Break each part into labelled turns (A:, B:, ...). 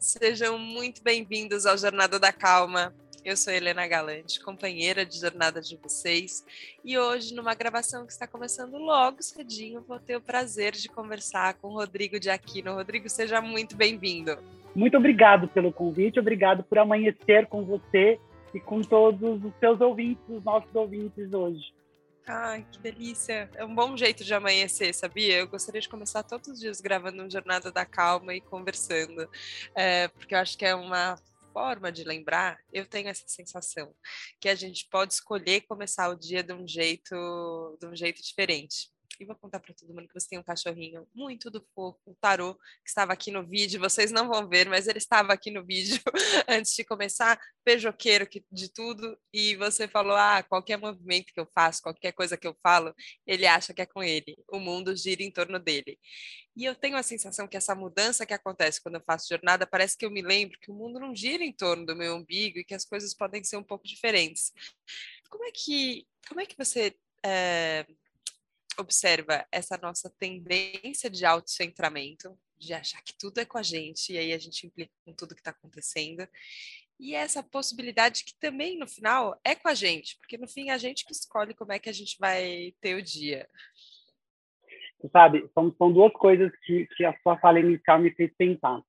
A: Sejam muito bem-vindos ao Jornada da Calma. Eu sou Helena Galante, companheira de jornada de vocês, e hoje, numa gravação que está começando logo cedinho, vou ter o prazer de conversar com o Rodrigo de Aquino. Rodrigo, seja muito bem-vindo.
B: Muito obrigado pelo convite, obrigado por amanhecer com você e com todos os seus ouvintes, os nossos ouvintes hoje.
A: Ai, que delícia. É um bom jeito de amanhecer, sabia? Eu gostaria de começar todos os dias gravando um Jornada da Calma e conversando, é, porque eu acho que é uma forma de lembrar, eu tenho essa sensação que a gente pode escolher começar o dia de um jeito, de um jeito diferente. E vou contar para todo mundo que você tem um cachorrinho muito do fofo, o Tarô, que estava aqui no vídeo. Vocês não vão ver, mas ele estava aqui no vídeo antes de começar, beijoqueiro de tudo. E você falou: ah, qualquer movimento que eu faço, qualquer coisa que eu falo, ele acha que é com ele. O mundo gira em torno dele. E eu tenho a sensação que essa mudança que acontece quando eu faço jornada, parece que eu me lembro que o mundo não gira em torno do meu umbigo e que as coisas podem ser um pouco diferentes. Como é que, como é que você é, observa essa nossa tendência de autocentramento, de achar que tudo é com a gente, e aí a gente implica com tudo que está acontecendo, e essa possibilidade que também, no final, é com a gente, porque no fim é a gente que escolhe como é que a gente vai ter o dia.
B: Sabe, são, são duas coisas que, que a sua fala inicial me fez pensar.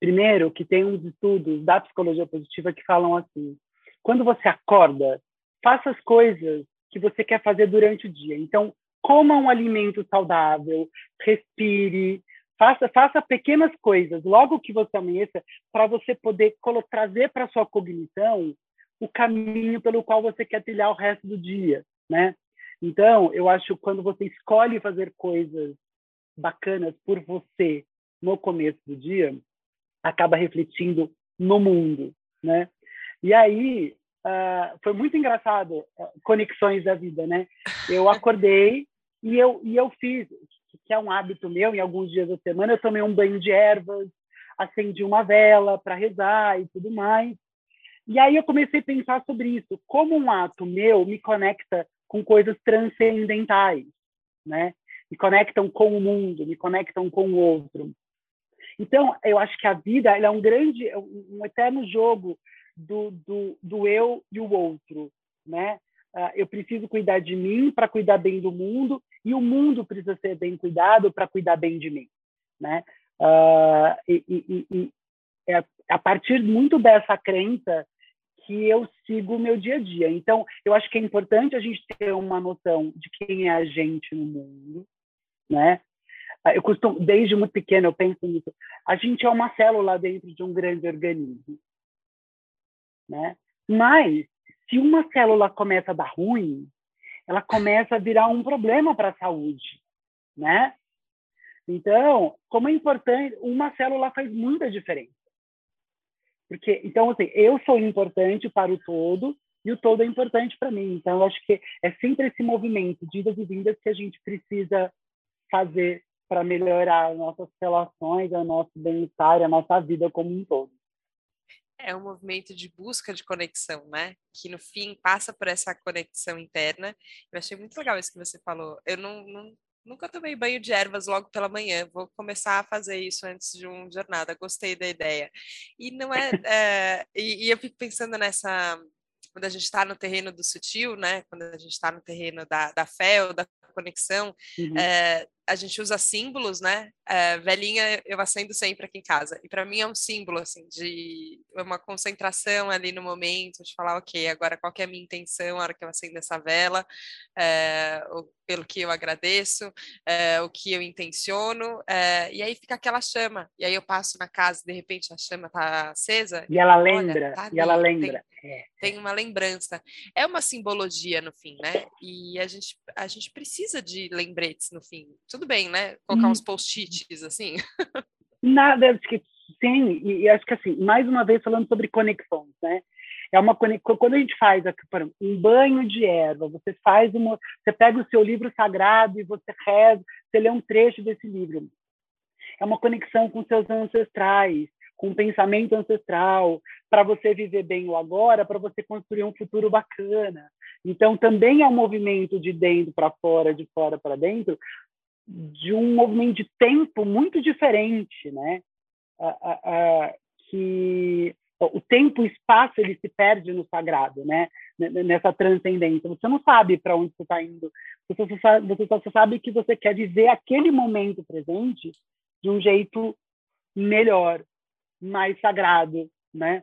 B: Primeiro, que tem uns estudos da psicologia positiva que falam assim: quando você acorda, faça as coisas que você quer fazer durante o dia. Então, coma um alimento saudável, respire, faça, faça pequenas coisas logo que você amanheça para você poder trazer para sua cognição o caminho pelo qual você quer trilhar o resto do dia, né? Então, eu acho que quando você escolhe fazer coisas bacanas por você no começo do dia, acaba refletindo no mundo, né? E aí, uh, foi muito engraçado, uh, conexões da vida, né? Eu acordei e eu, e eu fiz, que é um hábito meu, em alguns dias da semana, eu tomei um banho de ervas, acendi uma vela para rezar e tudo mais. E aí eu comecei a pensar sobre isso, como um ato meu me conecta com coisas transcendentais, né? Me conectam com o mundo, me conectam com o outro. Então, eu acho que a vida é um grande, um eterno jogo do, do, do eu e o outro, né? Uh, eu preciso cuidar de mim para cuidar bem do mundo e o mundo precisa ser bem cuidado para cuidar bem de mim, né? Uh, e, e, e é a partir muito dessa crença que eu sigo o meu dia a dia. Então, eu acho que é importante a gente ter uma noção de quem é a gente no mundo, né? Ah, eu costumo, desde muito pequeno, eu penso nisso. A gente é uma célula dentro de um grande organismo né? Mas se uma célula começa a dar ruim, ela começa a virar um problema para a saúde, né? Então, como é importante, uma célula faz muita diferença. Porque, então, assim, eu sou importante para o todo e o todo é importante para mim. Então, eu acho que é sempre esse movimento de idas e vindas que a gente precisa fazer para melhorar nossas relações, o nosso bem-estar, a nossa vida como um todo
A: é um movimento de busca de conexão, né? Que no fim passa por essa conexão interna. Eu achei muito legal isso que você falou. Eu não, não nunca tomei banho de ervas logo pela manhã. Vou começar a fazer isso antes de uma jornada. Gostei da ideia. E não é, é e, e eu fico pensando nessa quando a gente está no terreno do sutil, né? Quando a gente está no terreno da, da fé ou da conexão, uhum. é, a gente usa símbolos, né? É, velhinha eu acendo sempre aqui em casa. E para mim é um símbolo, assim, de uma concentração ali no momento, de falar, ok, agora qual é a minha intenção na hora que eu acendo essa vela, é, pelo que eu agradeço, é, o que eu intenciono, e aí fica aquela chama. E aí eu passo na casa, de repente a chama tá acesa.
B: E ela lembra, tá e ela lembra.
A: Tem, é. tem uma lembrança. É uma simbologia no fim, né? E a gente, a gente precisa de lembretes no fim tudo bem, né? Colocar uns hum. post-its, assim.
B: Nada, que sim, e acho que assim, mais uma vez falando sobre conexões, né? É uma conexão, quando a gente faz um banho de erva, você faz uma, você pega o seu livro sagrado e você reza, você lê um trecho desse livro. É uma conexão com seus ancestrais, com o pensamento ancestral, para você viver bem o agora, para você construir um futuro bacana. Então, também é um movimento de dentro para fora, de fora para dentro, de um movimento de tempo muito diferente, né? que o tempo e o espaço ele se perde no sagrado, né? Nessa transcendência. Você não sabe para onde você está indo. Você só, sabe, você só sabe que você quer viver aquele momento presente de um jeito melhor, mais sagrado, né?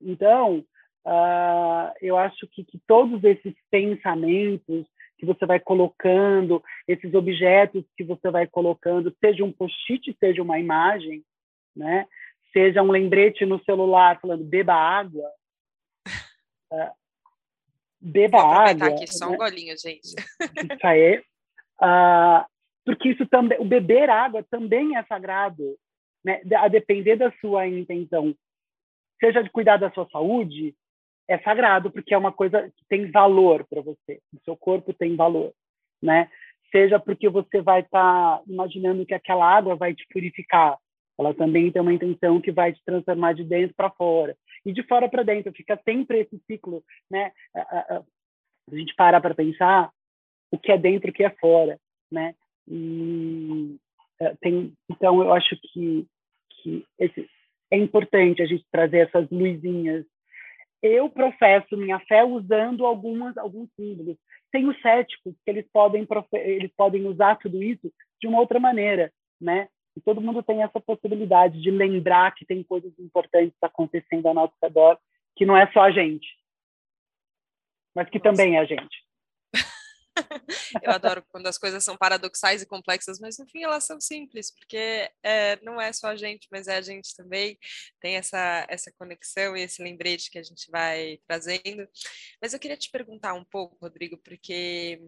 B: Então, uh, eu acho que, que todos esses pensamentos que você vai colocando, esses objetos que você vai colocando, seja um post-it, seja uma imagem, né? seja um lembrete no celular falando beba água. Uh, beba Vou água.
A: aqui só né? um golinho, gente.
B: Isso aí. Uh, porque isso também, o beber água também é sagrado, né? A depender da sua intenção, seja de cuidar da sua saúde, é sagrado porque é uma coisa que tem valor para você. O seu corpo tem valor, né? Seja porque você vai estar tá imaginando que aquela água vai te purificar, ela também tem uma intenção que vai te transformar de dentro para fora e de fora para dentro. Fica sempre esse ciclo, né? A, gente para para pensar o que é dentro, o que é fora, né? E, é, tem, então eu acho que que esse, é importante a gente trazer essas luzinhas. Eu professo minha fé usando algumas alguns símbolos. Tem os céticos que eles podem eles podem usar tudo isso de uma outra maneira, né? E todo mundo tem essa possibilidade de lembrar que tem coisas importantes acontecendo ao nosso redor, que não é só a gente, mas que Nossa. também é a gente.
A: Eu adoro quando as coisas são paradoxais e complexas, mas no fim elas são simples, porque é, não é só a gente, mas é a gente também. Tem essa, essa conexão e esse lembrete que a gente vai trazendo. Mas eu queria te perguntar um pouco, Rodrigo, porque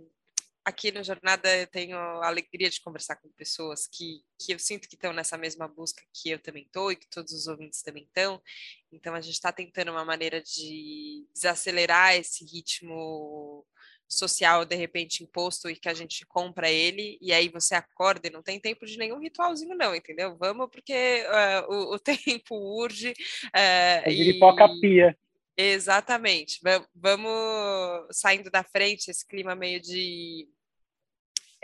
A: aqui no Jornada eu tenho a alegria de conversar com pessoas que, que eu sinto que estão nessa mesma busca que eu também estou e que todos os ouvintes também estão. Então a gente está tentando uma maneira de desacelerar esse ritmo social de repente imposto e que a gente compra ele e aí você acorda e não tem tempo de nenhum ritualzinho não, entendeu? Vamos porque uh, o, o, tempo urge. Uh,
B: é e... pia.
A: Exatamente. Vamos saindo da frente esse clima meio de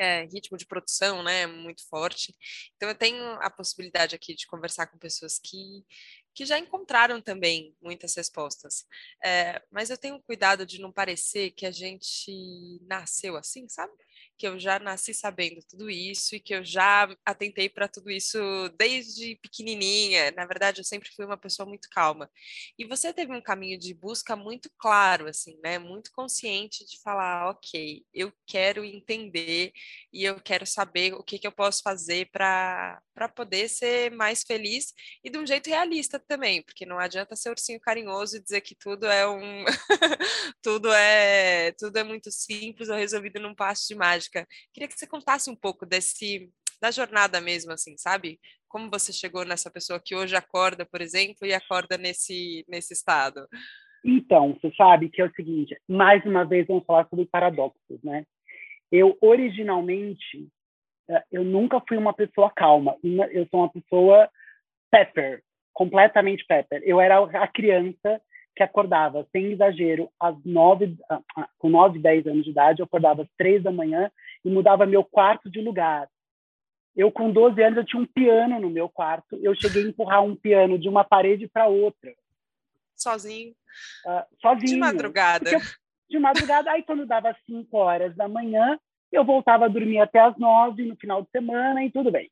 A: é, ritmo de produção, né, muito forte. Então eu tenho a possibilidade aqui de conversar com pessoas que que já encontraram também muitas respostas. É, mas eu tenho cuidado de não parecer que a gente nasceu assim, sabe? que eu já nasci sabendo tudo isso e que eu já atentei para tudo isso desde pequenininha. Na verdade, eu sempre fui uma pessoa muito calma. E você teve um caminho de busca muito claro, assim, né? Muito consciente de falar, ok, eu quero entender e eu quero saber o que, que eu posso fazer para para poder ser mais feliz e de um jeito realista também, porque não adianta ser ursinho carinhoso e dizer que tudo é um tudo é tudo é muito simples ou resolvido num passo de mágica. Queria que você contasse um pouco desse da jornada mesmo assim, sabe? Como você chegou nessa pessoa que hoje acorda, por exemplo, e acorda nesse nesse estado?
B: Então, você sabe que é o seguinte, mais uma vez vamos falar sobre paradoxos, né? Eu originalmente eu nunca fui uma pessoa calma. Eu sou uma pessoa pepper, completamente pepper. Eu era a criança que acordava, sem exagero, às nove, ah, ah, com nove, dez anos de idade, eu acordava às três da manhã e mudava meu quarto de lugar. Eu, com 12 anos, eu tinha um piano no meu quarto. Eu cheguei a empurrar um piano de uma parede para outra.
A: Sozinho?
B: Uh, sozinho.
A: De madrugada? Eu,
B: de madrugada. Aí, quando dava cinco horas da manhã, eu voltava a dormir até as nove no final de semana e tudo bem.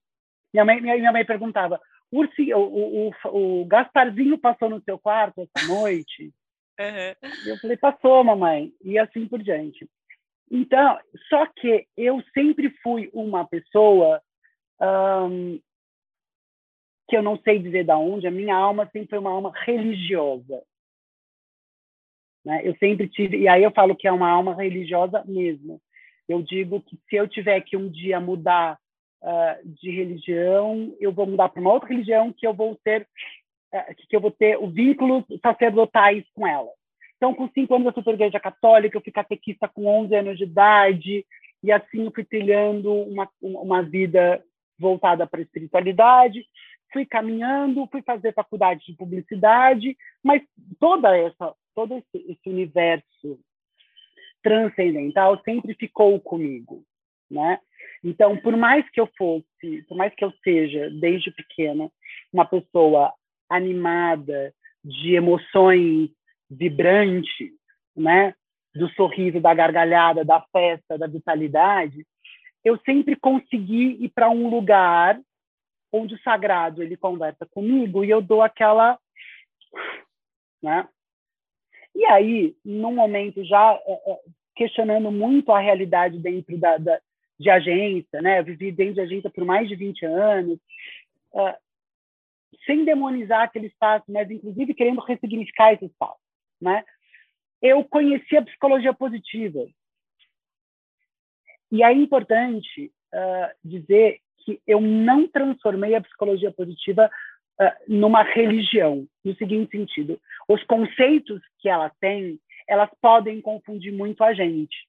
B: Minha mãe, minha, minha mãe perguntava: Ursi, o, o, o, o Gasparzinho passou no seu quarto essa noite?
A: Uhum.
B: Eu falei: passou, mamãe. E assim por diante. Então, só que eu sempre fui uma pessoa um, que eu não sei dizer da onde, a minha alma sempre foi uma alma religiosa. Né? Eu sempre tive, e aí eu falo que é uma alma religiosa mesmo. Eu digo que se eu tiver que um dia mudar uh, de religião, eu vou mudar para uma outra religião que eu vou ter uh, que eu vou ter o vínculos sacerdotais com ela. Então, com cinco anos eu fui para a igreja católica, eu fui catequista com 11 anos de idade, e assim eu fui trilhando uma, uma vida voltada para a espiritualidade, fui caminhando, fui fazer faculdade de publicidade, mas toda essa, todo esse, esse universo transcendental sempre ficou comigo, né? Então, por mais que eu fosse, por mais que eu seja, desde pequena, uma pessoa animada, de emoções vibrantes, né? Do sorriso, da gargalhada, da festa, da vitalidade, eu sempre consegui ir para um lugar onde o sagrado ele conversa comigo e eu dou aquela, né? E aí, num momento já é, é, questionando muito a realidade dentro da, da, de agência, né? Eu vivi dentro de agência por mais de 20 anos, uh, sem demonizar aquele espaço, mas inclusive querendo ressignificar esse espaço, né? Eu conheci a psicologia positiva. E é importante uh, dizer que eu não transformei a psicologia positiva numa religião, no seguinte sentido: os conceitos que ela tem, elas podem confundir muito a gente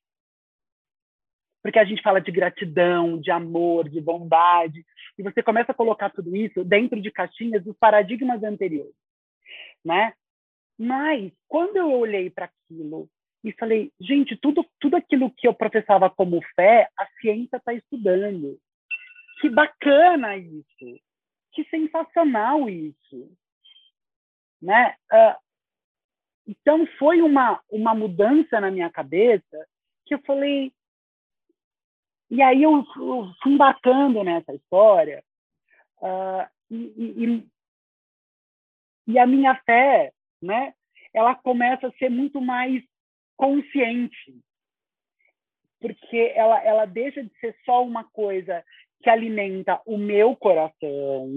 B: porque a gente fala de gratidão, de amor, de bondade, e você começa a colocar tudo isso dentro de caixinhas dos paradigmas anteriores, né? Mas quando eu olhei para aquilo e falei, gente, tudo tudo aquilo que eu professava como fé, a ciência está estudando. Que bacana isso! Que sensacional isso! Né? Uh, então foi uma uma mudança na minha cabeça que eu falei, e aí eu fui embarcando nessa história uh, e, e, e, a minha fé, né, ela começa a ser muito mais consciente, porque ela, ela deixa de ser só uma coisa que alimenta o meu coração,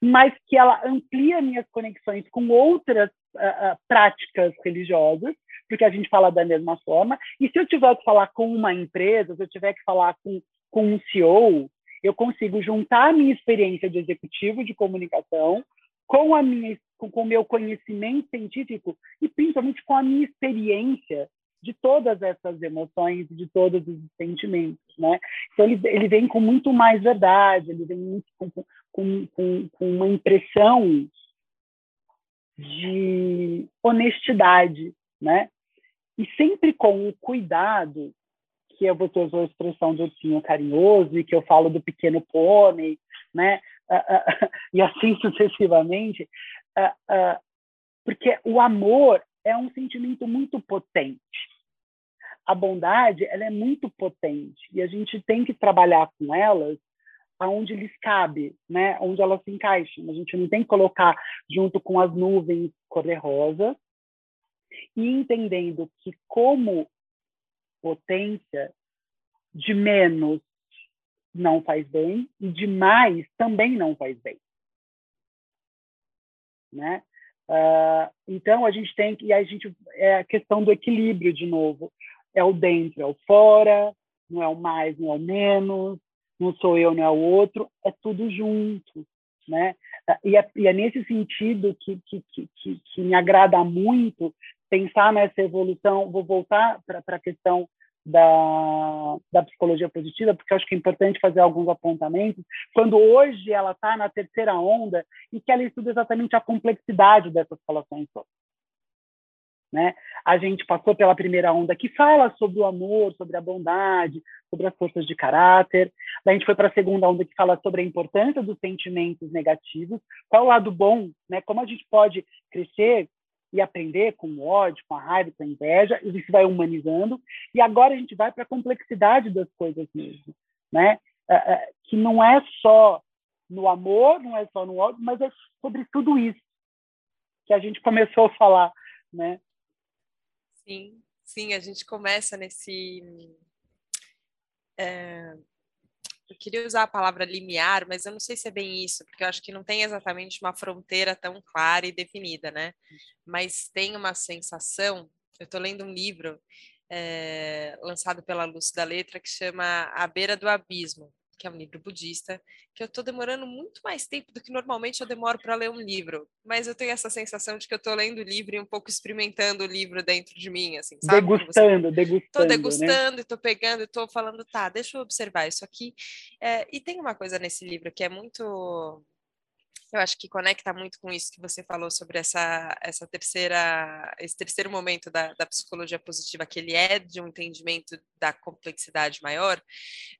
B: mas que ela amplia minhas conexões com outras uh, uh, práticas religiosas porque a gente fala da mesma forma. E se eu tiver que falar com uma empresa, se eu tiver que falar com, com um CEO, eu consigo juntar a minha experiência de executivo de comunicação com a minha com o meu conhecimento científico e principalmente com a minha experiência de todas essas emoções, de todos os sentimentos, né? Então ele, ele vem com muito mais verdade, ele vem muito com, com, com, com uma impressão de honestidade, né? e sempre com o cuidado, que eu vou usar a expressão do ursinho carinhoso, e que eu falo do pequeno pônei, né? e assim sucessivamente, porque o amor é um sentimento muito potente. A bondade, ela é muito potente, e a gente tem que trabalhar com elas aonde lhes cabe, né? Onde elas se encaixam. A gente não tem que colocar junto com as nuvens cor-de-rosa, e entendendo que, como potência, de menos não faz bem e de mais também não faz bem. Né? Uh, então a gente tem que e a gente é a questão do equilíbrio de novo é o dentro é o fora não é o mais não é o menos não sou eu não é o outro é tudo junto né? E é, e é nesse sentido que, que, que, que, me agrada muito pensar nessa evolução, vou voltar para a questão da, da psicologia positiva, porque acho que é importante fazer alguns apontamentos, quando hoje ela está na terceira onda e que ela estuda exatamente a complexidade dessas relações todas. Né? A gente passou pela primeira onda que fala sobre o amor, sobre a bondade, sobre as forças de caráter. Daí a gente foi para a segunda onda que fala sobre a importância dos sentimentos negativos, qual o lado bom, né? Como a gente pode crescer e aprender com o ódio, com a raiva, com a inveja, e isso vai humanizando. E agora a gente vai para a complexidade das coisas mesmo, né? É, é, que não é só no amor, não é só no ódio, mas é sobre tudo isso que a gente começou a falar, né?
A: Sim, sim, a gente começa nesse é, eu queria usar a palavra limiar, mas eu não sei se é bem isso, porque eu acho que não tem exatamente uma fronteira tão clara e definida, né? Mas tem uma sensação. Eu estou lendo um livro é, lançado pela Luz da Letra que chama A Beira do Abismo, que é um livro budista, que eu estou demorando muito mais tempo do que normalmente eu demoro para ler um livro. Mas eu tenho essa sensação de que eu estou lendo o livro e um pouco experimentando o livro dentro de mim, assim, sabe?
B: Degustando, degustando. Estou
A: né? degustando, estou pegando, estou falando, tá, deixa eu observar isso aqui. É, e tem uma coisa nesse livro que é muito eu acho que conecta muito com isso que você falou sobre essa, essa terceira, esse terceiro momento da, da psicologia positiva, que ele é de um entendimento da complexidade maior,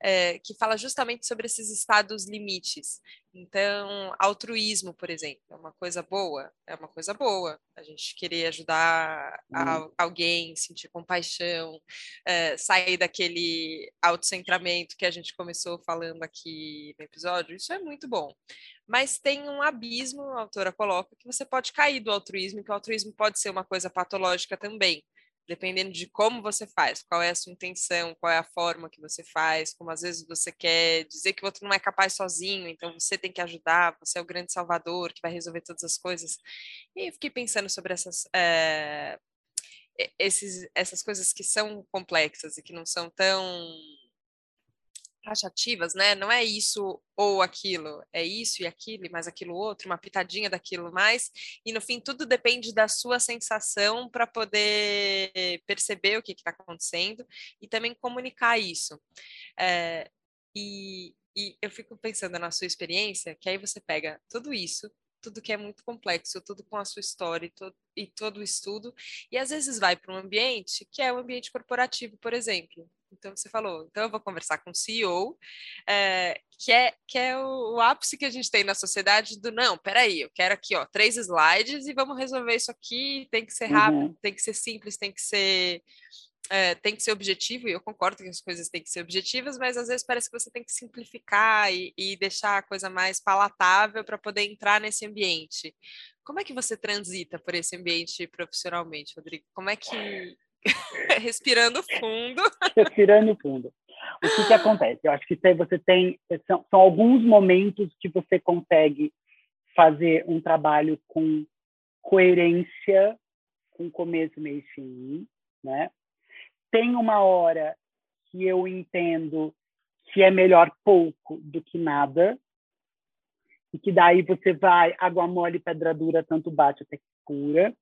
A: é, que fala justamente sobre esses estados limites. Então, altruísmo, por exemplo, é uma coisa boa, é uma coisa boa. A gente querer ajudar a, uhum. alguém, sentir compaixão, é, sair daquele autocentramento que a gente começou falando aqui no episódio, isso é muito bom mas tem um abismo, a autora coloca, que você pode cair do altruísmo, que o altruísmo pode ser uma coisa patológica também, dependendo de como você faz, qual é a sua intenção, qual é a forma que você faz, como às vezes você quer dizer que o outro não é capaz sozinho, então você tem que ajudar, você é o grande salvador que vai resolver todas as coisas. E eu fiquei pensando sobre essas. É, esses, essas coisas que são complexas e que não são tão taxativas, né? Não é isso ou aquilo, é isso e aquilo, mas aquilo outro, uma pitadinha daquilo mais, e no fim tudo depende da sua sensação para poder perceber o que está acontecendo e também comunicar isso. É, e, e eu fico pensando na sua experiência, que aí você pega tudo isso, tudo que é muito complexo, tudo com a sua história e todo, e todo o estudo, e às vezes vai para um ambiente que é o um ambiente corporativo, por exemplo, então você falou, então eu vou conversar com o CEO, é, eh, que é, que é o, o, ápice que a gente tem na sociedade do não, peraí, eu quero aqui, ó, três slides e vamos resolver isso aqui, tem que ser rápido, uhum. tem que ser simples, tem que ser. É, tem que ser objetivo, e eu concordo que as coisas têm que ser objetivas, mas às vezes parece que você tem que simplificar e, e deixar a coisa mais palatável para poder entrar nesse ambiente. Como é que você transita por esse ambiente profissionalmente, Rodrigo? Como é que, Respirando fundo.
B: Respirando fundo. O que, que acontece? Eu acho que você tem. São, são alguns momentos que você consegue fazer um trabalho com coerência, com começo, meio e fim, né? Tem uma hora que eu entendo que é melhor pouco do que nada, e que daí você vai, água mole, pedra dura, tanto bate até que cura,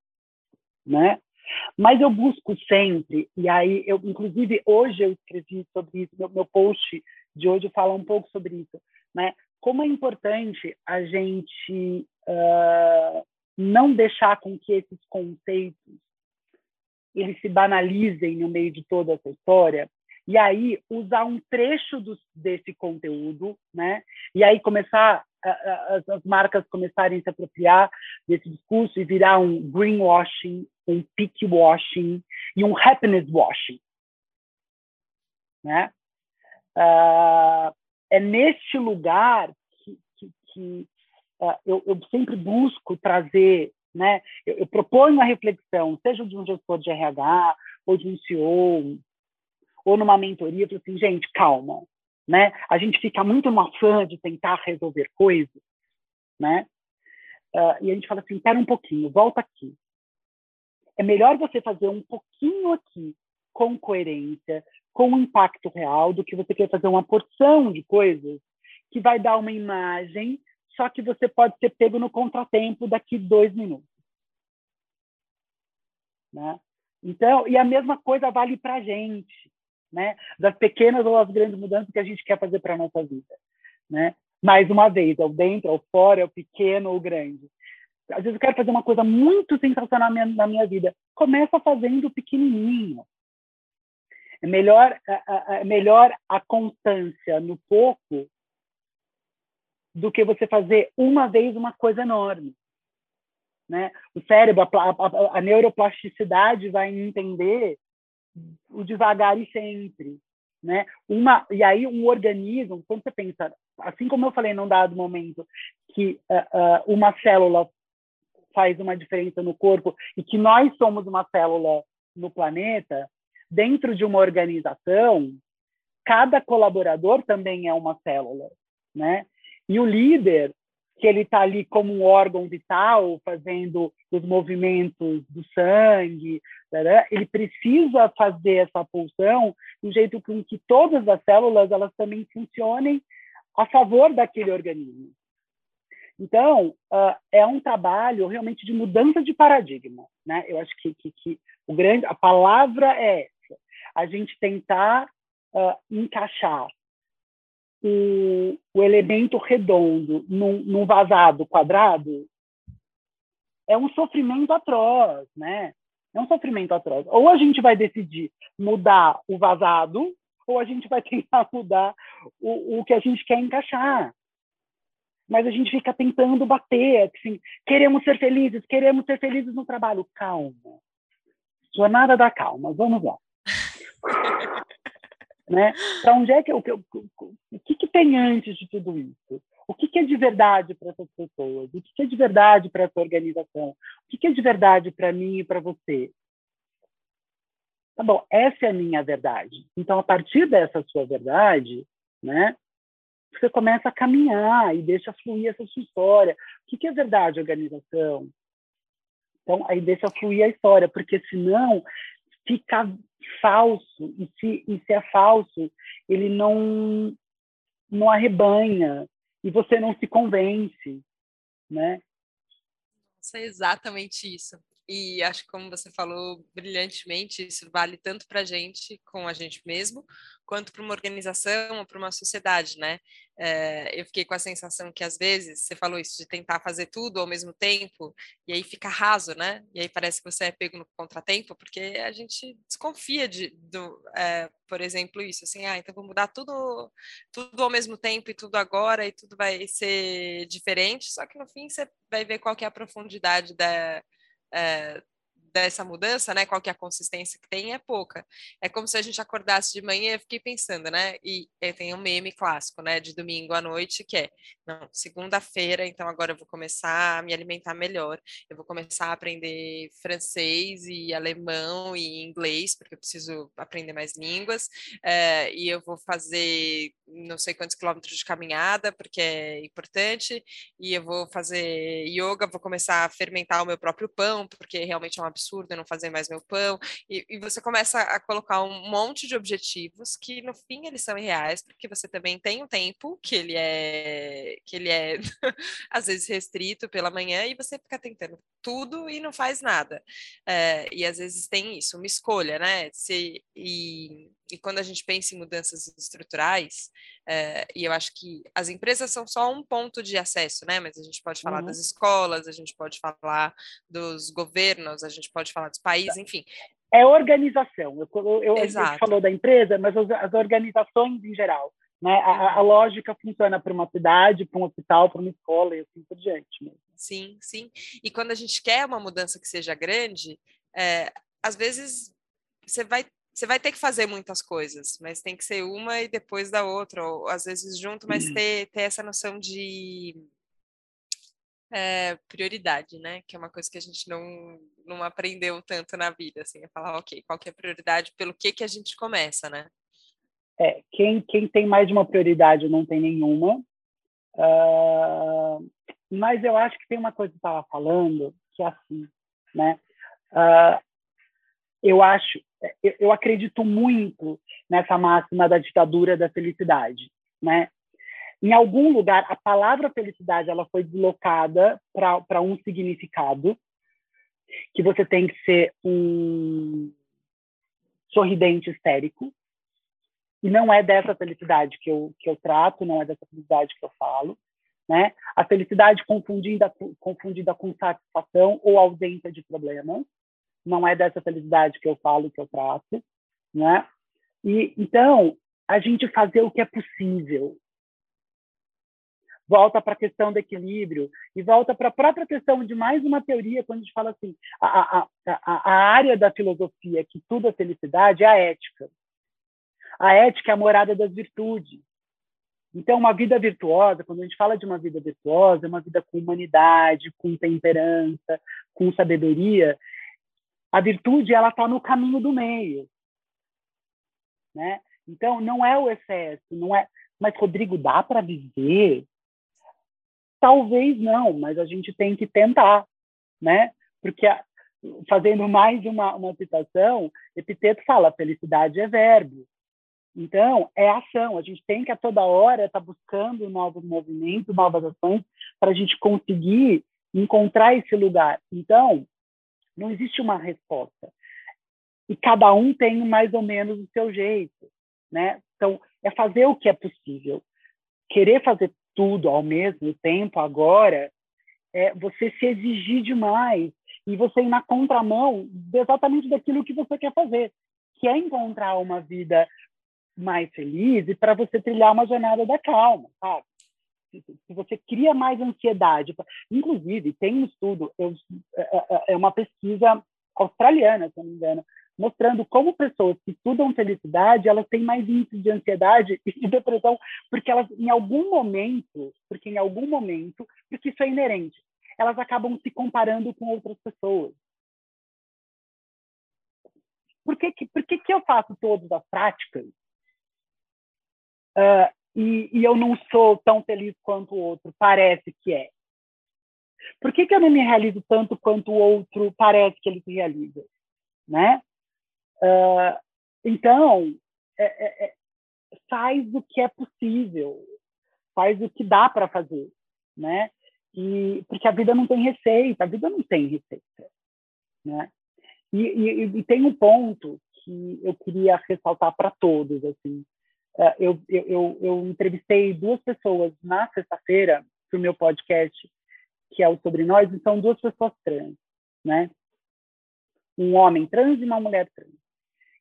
B: né? Mas eu busco sempre, e aí, eu, inclusive, hoje eu escrevi sobre isso, meu, meu post de hoje fala um pouco sobre isso, né? Como é importante a gente uh, não deixar com que esses conceitos eles se banalizem no meio de toda essa história, e aí usar um trecho do, desse conteúdo, né? E aí começar as, as, marcas começarem a se apropriar desse discurso e virar um greenwashing, um peak washing e um happiness washing, né? Uh, é neste lugar que, que, que uh, eu, eu, sempre busco trazer, né? Eu, eu proponho a reflexão, seja de um gestor de RH ou de um CEO ou numa mentoria, eu assim, gente, calma, né? A gente fica muito no afã de tentar resolver coisas, né? Uh, e a gente fala assim, espera um pouquinho, volta aqui. É melhor você fazer um pouquinho aqui com coerência, com impacto real, do que você quer fazer uma porção de coisas que vai dar uma imagem, só que você pode ser pego no contratempo daqui dois minutos. Né? Então, e a mesma coisa vale para a gente né? Das pequenas ou as grandes mudanças que a gente quer fazer para a nossa vida, né? Mais uma vez, é o dentro, é o fora, é o pequeno ou o grande. Às vezes eu quero fazer uma coisa muito sensacional na minha, na minha vida. Começa fazendo pequenininho. É melhor, é, é melhor a constância no pouco do que você fazer uma vez uma coisa enorme. Né? O cérebro, a, a, a neuroplasticidade vai entender o devagar e sempre, né? Uma e aí um organismo, quando você pensa, assim como eu falei num dado momento que uh, uh, uma célula faz uma diferença no corpo e que nós somos uma célula no planeta, dentro de uma organização, cada colaborador também é uma célula, né? E o líder que ele está ali como um órgão vital, fazendo os movimentos do sangue, ele precisa fazer essa pulsão de jeito com que todas as células elas também funcionem a favor daquele organismo. Então, uh, é um trabalho realmente de mudança de paradigma. Né? Eu acho que, que, que o grande, a palavra é essa, a gente tentar uh, encaixar o, o elemento redondo num, num vazado quadrado, é um sofrimento atroz, né? É um sofrimento atroz. Ou a gente vai decidir mudar o vazado, ou a gente vai tentar mudar o, o que a gente quer encaixar. Mas a gente fica tentando bater, assim, queremos ser felizes, queremos ser felizes no trabalho. Calma. Jornada da calma, vamos lá. né? Para onde é que o, o, o que, que tem antes de tudo isso? O que, que é de verdade para essas pessoas? O que, que é de verdade para essa organização? O que, que é de verdade para mim e para você? Tá bom, essa é a minha verdade. Então, a partir dessa sua verdade, né, você começa a caminhar e deixa fluir essa sua história. O que, que é verdade, organização? Então, aí deixa fluir a história, porque senão fica falso. E se, e se é falso, ele não, não arrebanha, e você não se convence, né?
A: Nossa, é exatamente isso. E acho que, como você falou brilhantemente, isso vale tanto para a gente, com a gente mesmo, quanto para uma organização ou para uma sociedade, né? É, eu fiquei com a sensação que, às vezes, você falou isso, de tentar fazer tudo ao mesmo tempo, e aí fica raso, né? E aí parece que você é pego no contratempo, porque a gente desconfia de, do, é, por exemplo, isso, assim, ah, então vou mudar tudo, tudo ao mesmo tempo e tudo agora, e tudo vai ser diferente, só que no fim você vai ver qual que é a profundidade da é, dessa mudança, né? Qual que é a consistência que tem, é pouca. É como se a gente acordasse de manhã, eu fiquei pensando, né? E tem um meme clássico, né? De domingo à noite, que é, não, segunda-feira, então agora eu vou começar a me alimentar melhor, eu vou começar a aprender francês e alemão e inglês, porque eu preciso aprender mais línguas, é, e eu vou fazer não sei quantos quilômetros de caminhada, porque é importante, e eu vou fazer yoga, vou começar a fermentar o meu próprio pão, porque realmente é um absurdo absurdo eu não fazer mais meu pão. E, e, você começa a colocar um monte de objetivos que no fim eles são irreais, porque você também tem um tempo que ele é que ele é às vezes restrito pela manhã e você fica tentando tudo e não faz nada. É, e às vezes tem isso, uma escolha, né? Se, e, e quando a gente pensa em mudanças estruturais, é, e eu acho que as empresas são só um ponto de acesso, né? Mas a gente pode falar uhum. das escolas, a gente pode falar dos governos, a gente pode falar dos países, enfim.
B: É organização. Eu, eu, eu falou da empresa, mas as, organizações em geral. Né? A, a, lógica funciona para uma cidade, para um hospital, para uma escola e assim por diante. Mesmo.
A: Sim, sim. E quando a gente quer uma mudança que seja grande, é, às vezes você vai você vai ter que fazer muitas coisas, mas tem que ser uma e depois da outra, ou às vezes junto, mas uhum. ter, ter essa noção de é, prioridade, né? Que é uma coisa que a gente não, não aprendeu tanto na vida, assim, é falar, ok, qual que é a prioridade, pelo que que a gente começa, né?
B: É, quem, quem tem mais de uma prioridade não tem nenhuma, uh, mas eu acho que tem uma coisa que eu estava falando, que é assim, né? Uh, eu acho, eu acredito muito nessa máxima da ditadura da felicidade, né? Em algum lugar, a palavra felicidade ela foi deslocada para um significado que você tem que ser um sorridente histérico e não é dessa felicidade que eu que eu trato, não é dessa felicidade que eu falo, né? A felicidade confundida confundida com satisfação ou ausência de problemas não é dessa felicidade que eu falo, que eu trato, né? E então a gente fazer o que é possível. Volta para a questão do equilíbrio e volta para a própria questão de mais uma teoria quando a gente fala assim, a, a, a, a área da filosofia que tudo é felicidade é a ética. A ética é a morada das virtudes. Então, uma vida virtuosa, quando a gente fala de uma vida virtuosa, é uma vida com humanidade, com temperança, com sabedoria, a virtude ela está no caminho do meio, né? Então não é o excesso, não é. Mas Rodrigo dá para viver? Talvez não, mas a gente tem que tentar, né? Porque fazendo mais uma, uma citação, Epiteto fala: felicidade é verbo. Então, é ação. A gente tem que a toda hora estar tá buscando novos movimentos, novas ações, para a gente conseguir encontrar esse lugar. Então, não existe uma resposta. E cada um tem mais ou menos o seu jeito, né? Então, é fazer o que é possível. querer fazer tudo ao mesmo tempo agora é você se exigir demais e você ir na contramão exatamente daquilo que você quer fazer, que é encontrar uma vida mais feliz e para você trilhar uma jornada da calma, sabe? Se você cria mais ansiedade, inclusive tem um estudo, eu, é, é, é uma pesquisa australiana, se não me engano, mostrando como pessoas que estudam felicidade, elas têm mais índice de ansiedade e de depressão, porque elas, em algum momento, porque em algum momento, porque isso é inerente, elas acabam se comparando com outras pessoas. Por que, que, por que, que eu faço todas as práticas uh, e, e, eu não sou tão feliz quanto o outro? Parece que é. Por que, que eu não me realizo tanto quanto o outro parece que ele se realiza? Né? Uh, então, é, é, é, faz o que é possível, faz o que dá para fazer, né? E porque a vida não tem receita, a vida não tem receita, né? E, e, e tem um ponto que eu queria ressaltar para todos, assim. Uh, eu, eu, eu entrevistei duas pessoas na sexta-feira para o meu podcast, que é o Sobre Nós, e são duas pessoas trans, né? Um homem trans e uma mulher trans.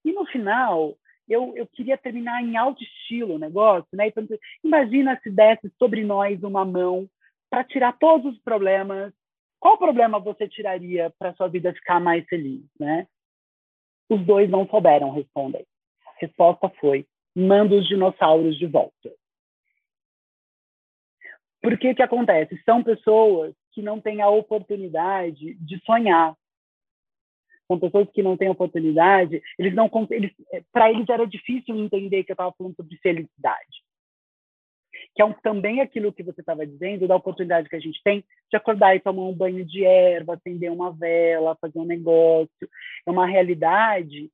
B: E no final, eu, eu queria terminar em alto estilo o negócio, né? Então, imagina se desse sobre nós uma mão para tirar todos os problemas. Qual problema você tiraria para sua vida ficar mais feliz, né? Os dois não souberam responder. A resposta foi: manda os dinossauros de volta. Por que que acontece? São pessoas que não têm a oportunidade de sonhar, são pessoas que não têm oportunidade, eles não eles, é, para eles era difícil entender que eu estava falando sobre felicidade. Que é um, também aquilo que você estava dizendo, da oportunidade que a gente tem de acordar e tomar um banho de erva, acender uma vela, fazer um negócio. É uma realidade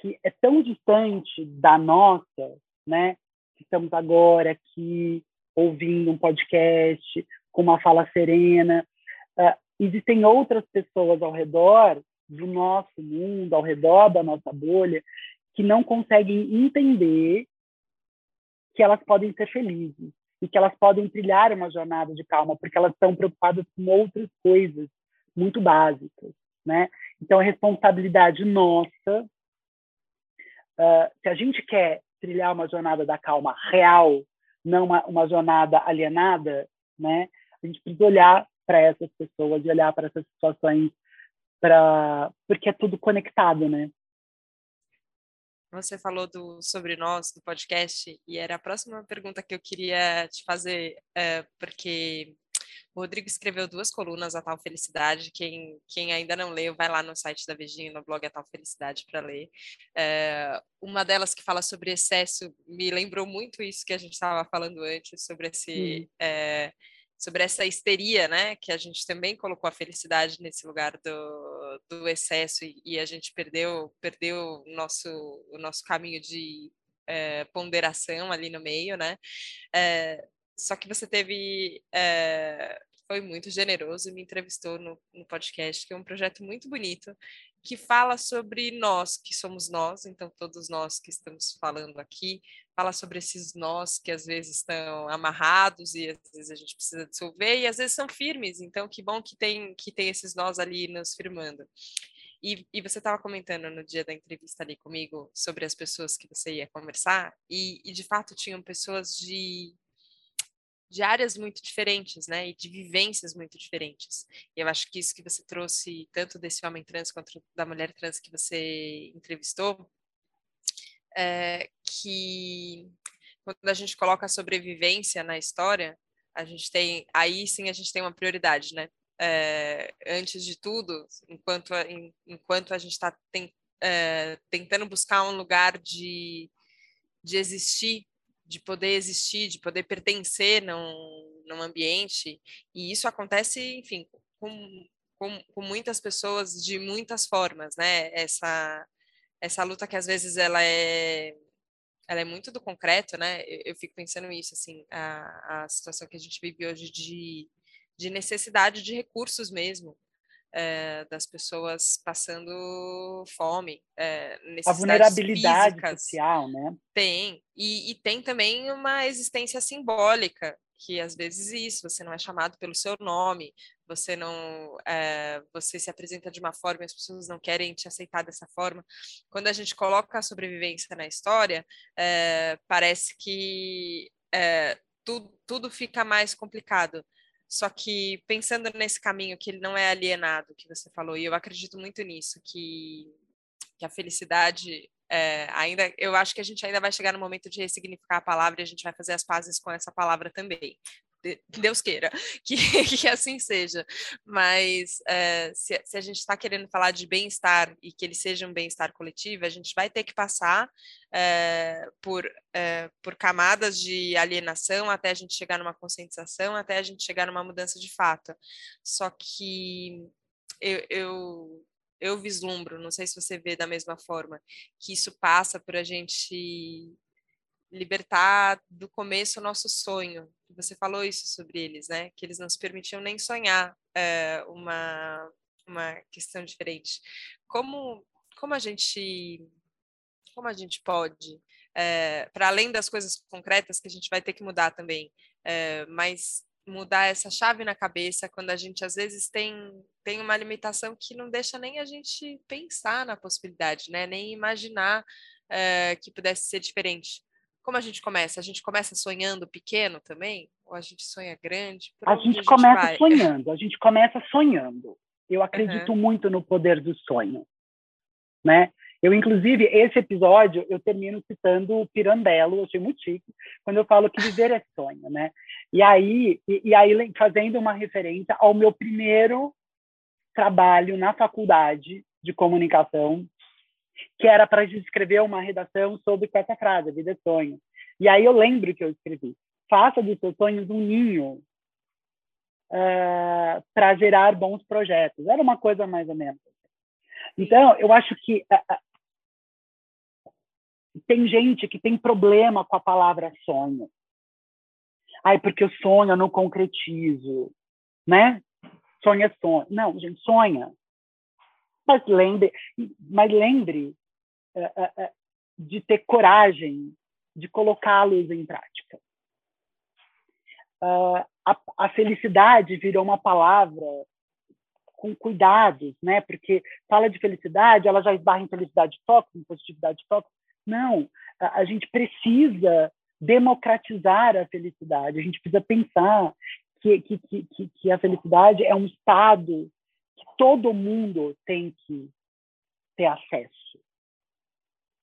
B: que é tão distante da nossa, né? Estamos agora aqui ouvindo um podcast com uma fala serena. Uh, existem outras pessoas ao redor do nosso mundo, ao redor da nossa bolha, que não conseguem entender que elas podem ser felizes e que elas podem trilhar uma jornada de calma, porque elas estão preocupadas com outras coisas muito básicas, né? Então, a responsabilidade nossa, uh, se a gente quer trilhar uma jornada da calma real, não uma, uma jornada alienada, né? A gente precisa olhar para essas pessoas e olhar para essas situações para porque é tudo conectado, né?
A: Você falou do sobre nós do podcast e era a próxima pergunta que eu queria te fazer, é, porque o Rodrigo escreveu duas colunas, A Tal Felicidade. Quem, quem ainda não leu, vai lá no site da Virginia, no blog A Tal Felicidade, para ler. É, uma delas que fala sobre excesso me lembrou muito isso que a gente estava falando antes, sobre esse. É, sobre essa histeria, né, que a gente também colocou a felicidade nesse lugar do, do excesso e, e a gente perdeu perdeu o nosso o nosso caminho de é, ponderação ali no meio, né? É, só que você teve é, foi muito generoso e me entrevistou no, no podcast, que é um projeto muito bonito que fala sobre nós, que somos nós, então todos nós que estamos falando aqui, fala sobre esses nós que às vezes estão amarrados e às vezes a gente precisa dissolver e às vezes são firmes. Então, que bom que tem que tem esses nós ali nos firmando. E, e você estava comentando no dia da entrevista ali comigo sobre as pessoas que você ia conversar e, e de fato tinham pessoas de de áreas muito diferentes, né, e de vivências muito diferentes. E eu acho que isso que você trouxe, tanto desse homem trans quanto da mulher trans que você entrevistou, é, que quando a gente coloca a sobrevivência na história, a gente tem, aí sim a gente tem uma prioridade, né? É, antes de tudo, enquanto enquanto a gente está é, tentando buscar um lugar de, de existir, de poder existir, de poder pertencer num, num ambiente, e isso acontece, enfim, com, com, com muitas pessoas de muitas formas, né? Essa essa luta que às vezes ela é ela é muito do concreto, né? Eu, eu fico pensando isso, assim, a, a situação que a gente vive hoje de, de necessidade de recursos mesmo. É, das pessoas passando fome, é,
B: a vulnerabilidade físicas. social, né?
A: Tem e, e tem também uma existência simbólica que às vezes isso, você não é chamado pelo seu nome, você não, é, você se apresenta de uma forma e as pessoas não querem te aceitar dessa forma. Quando a gente coloca a sobrevivência na história, é, parece que é, tudo, tudo fica mais complicado. Só que pensando nesse caminho que ele não é alienado, que você falou, e eu acredito muito nisso, que, que a felicidade é, ainda, eu acho que a gente ainda vai chegar no momento de ressignificar a palavra e a gente vai fazer as pazes com essa palavra também. Deus queira que, que assim seja, mas é, se, se, a gente está querendo falar de bem-estar e que ele seja um bem-estar coletivo, a gente vai ter que passar é, por, é, por camadas de alienação até a gente chegar numa conscientização, até a gente chegar numa mudança de fato. Só que eu, eu eu vislumbro, não sei se você vê da mesma forma, que isso passa por a gente libertar do começo o nosso sonho. Você falou isso sobre eles, né? Que eles não se permitiam nem sonhar é, uma, uma questão diferente. Como, como a gente como a gente pode, é, para além das coisas concretas que a gente vai ter que mudar também, é, mas mudar essa chave na cabeça quando a gente às vezes tem tem uma limitação que não deixa nem a gente pensar na possibilidade, né? Nem imaginar é, que pudesse ser diferente. Como a gente começa? A gente começa sonhando pequeno também? Ou a gente sonha grande?
B: A gente, a gente, começa vai? sonhando. A gente começa sonhando. Eu acredito uhum. muito no poder do sonho, né? Eu, inclusive, esse episódio, eu termino citando o Pirandello, eu achei muito chique, quando eu falo que viver é sonho, né? E aí, e, e aí fazendo uma referência ao meu primeiro trabalho na faculdade de comunicação, que era para escrever uma redação sobre essa frase, vida é sonho. E aí eu lembro que eu escrevi, faça dos seus sonhos um ninho uh, eh, para gerar bons projetos. Era uma coisa mais ou menos. Então, eu acho que uh, tem gente que tem problema com a palavra sonho. Ai, porque eu sonho, eu não concretizo, né? Sonha, sonha. Não, gente, sonha. Mas lembre, mas lembre uh, uh, uh, de ter coragem de colocá-los em prática. A, a, felicidade virou uma palavra com cuidados, né? Porque fala de felicidade, ela já esbarra em felicidade tóxica, em positividade tóxica. Não, a, a gente precisa democratizar a felicidade. A gente precisa pensar que, que, que, que a felicidade é um estado que todo mundo tem que ter acesso.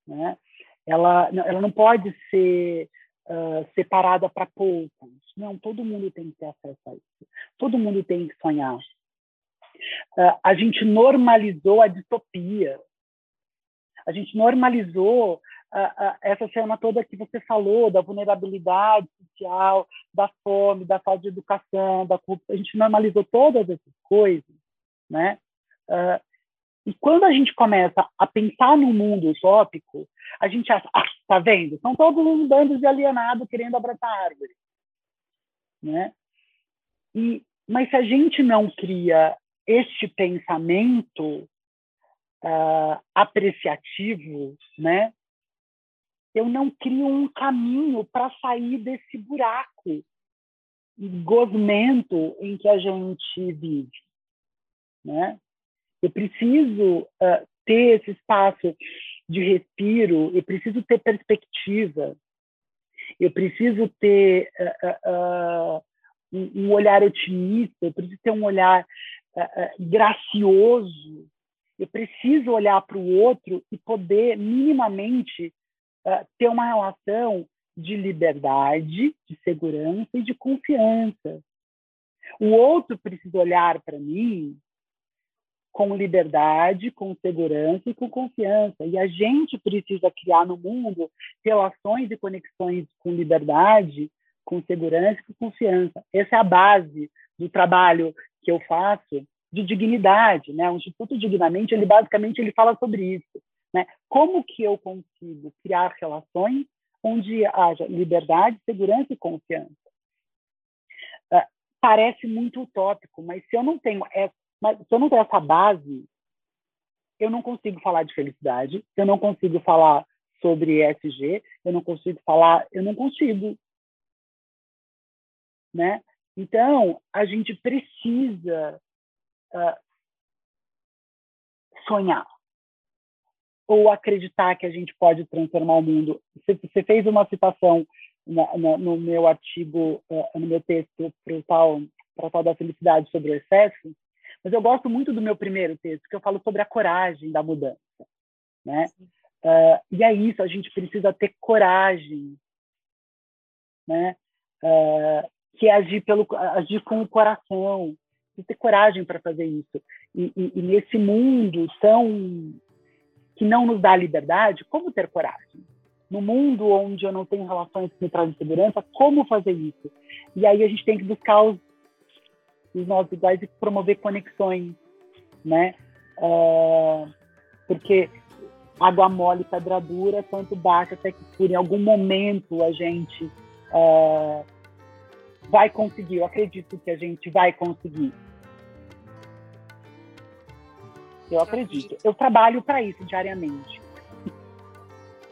B: Né? Ela, ela não pode ser uh, separada para poucos. Não, todo mundo tem que ter acesso a isso. Todo mundo tem que sonhar. Uh, a gente normalizou a distopia. A gente normalizou essa cena toda que você falou, da vulnerabilidade social, da fome, da falta de educação, da corrupção, a gente normalizou todas essas coisas, né? Uh, e quando a gente começa a pensar no mundo utópico, a gente acha, ah, tá vendo? São todos uns bandos de alienado querendo abraçar a árvore, né? E, mas se a gente não cria este pensamento uh, apreciativo, né? eu não crio um caminho para sair desse buraco gosmento em que a gente vive, né? Eu preciso uh, ter esse espaço de respiro, eu preciso ter perspectiva, eu preciso ter uh, uh, um, olhar otimista, eu preciso ter um olhar gracioso, eu preciso olhar para o outro e poder minimamente ter uma relação de liberdade, de segurança e de confiança. O outro precisa olhar para mim com liberdade, com segurança e com confiança. E a gente precisa criar no mundo relações e conexões com liberdade, com segurança e com confiança. Essa é a base do trabalho que eu faço de dignidade, né? O Instituto Dignamente, ele basicamente ele fala sobre isso. Né? Como que eu consigo criar relações onde haja liberdade, segurança e confiança? Uh, parece muito utópico, mas se eu não tenho essa, Mas se eu não tenho essa base, eu não consigo falar de felicidade, eu não consigo falar sobre ESG, eu não consigo falar, eu não consigo. Né? Então, a gente precisa uh, sonhar ou acreditar que a gente pode transformar o mundo. Você fez uma citação na, na, no meu artigo, uh, no meu texto para o tal, da felicidade sobre o excesso, mas eu gosto muito do meu primeiro texto, que eu falo sobre a coragem da mudança. Né? Uh, e é isso, a gente precisa ter coragem, né? Uh, que é agir, pelo, agir com o coração, ter coragem para fazer isso. E, e, e, nesse mundo tão que não nos dá liberdade, como ter coragem? No mundo onde eu não tenho relações que me trazem segurança, como fazer isso? E aí a gente tem que buscar os, os nossos iguais e promover conexões, né? Uh, porque água mole, pedra dura, tanto bate até que por em algum momento a gente uh, vai conseguir. Eu acredito que a gente vai conseguir. Eu acredito. Eu trabalho para isso diariamente.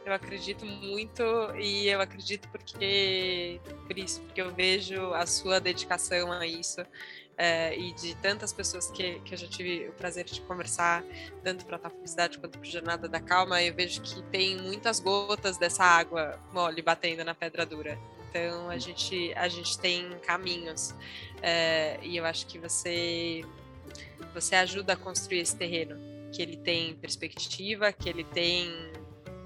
A: Eu acredito muito e eu acredito porque por isso, porque eu vejo a sua dedicação a isso é, e de tantas pessoas que, que eu já tive o prazer de conversar, tanto para a Felicidade quanto para Jornada da Calma, eu vejo que tem muitas gotas dessa água mole batendo na pedra dura. Então a gente a gente tem caminhos é, e eu acho que você você ajuda a construir esse terreno, que ele tem perspectiva, que ele tem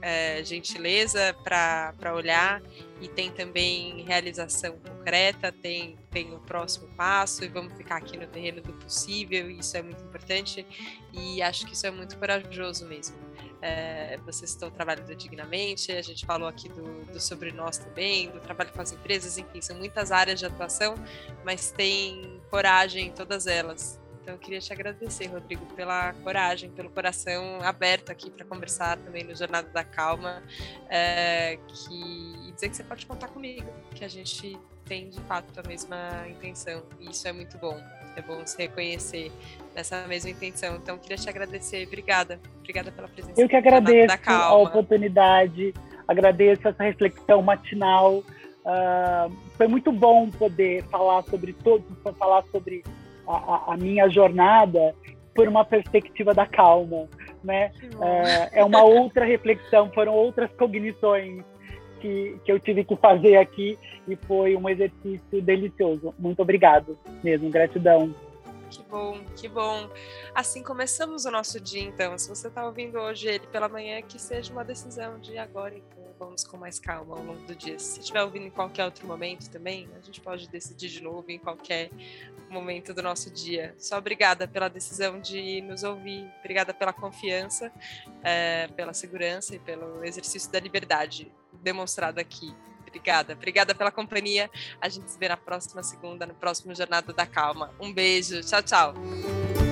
A: é, gentileza para olhar e tem também realização concreta, tem, tem o próximo passo e vamos ficar aqui no terreno do possível, isso é muito importante e acho que isso é muito corajoso mesmo. É, você citou o trabalho do Dignamente, a gente falou aqui do, do Sobre Nós também, do trabalho com as empresas, enfim, são muitas áreas de atuação, mas tem coragem em todas elas. Então, eu queria te agradecer, Rodrigo, pela coragem, pelo coração aberto aqui para conversar também no Jornada da Calma, é, que, e dizer que você pode contar comigo, que a gente tem de fato a mesma intenção, e isso é muito bom. É bom se reconhecer nessa mesma intenção. Então, queria te agradecer. Obrigada. Obrigada pela presença.
B: Eu que agradeço a oportunidade, agradeço essa reflexão matinal. Uh, foi muito bom poder falar sobre todos, falar sobre a, a, minha jornada por uma perspectiva da calma, né? É, é uma outra reflexão, foram outras cognições que, que eu tive que fazer aqui e foi um exercício delicioso. Muito obrigado mesmo, gratidão.
A: Que bom, que bom. Assim começamos o nosso dia, então. Se você está ouvindo hoje ele pela manhã, que seja uma decisão de agora, então vamos com mais calma ao longo do dia. Se estiver ouvindo em qualquer outro momento também, a gente pode decidir de novo em qualquer momento do nosso dia. Só obrigada pela decisão de nos ouvir, obrigada pela confiança, é, pela segurança e pelo exercício da liberdade demonstrado aqui. Obrigada, obrigada pela companhia. A gente se vê na próxima segunda, no próximo Jornada da Calma. Um beijo, tchau, tchau.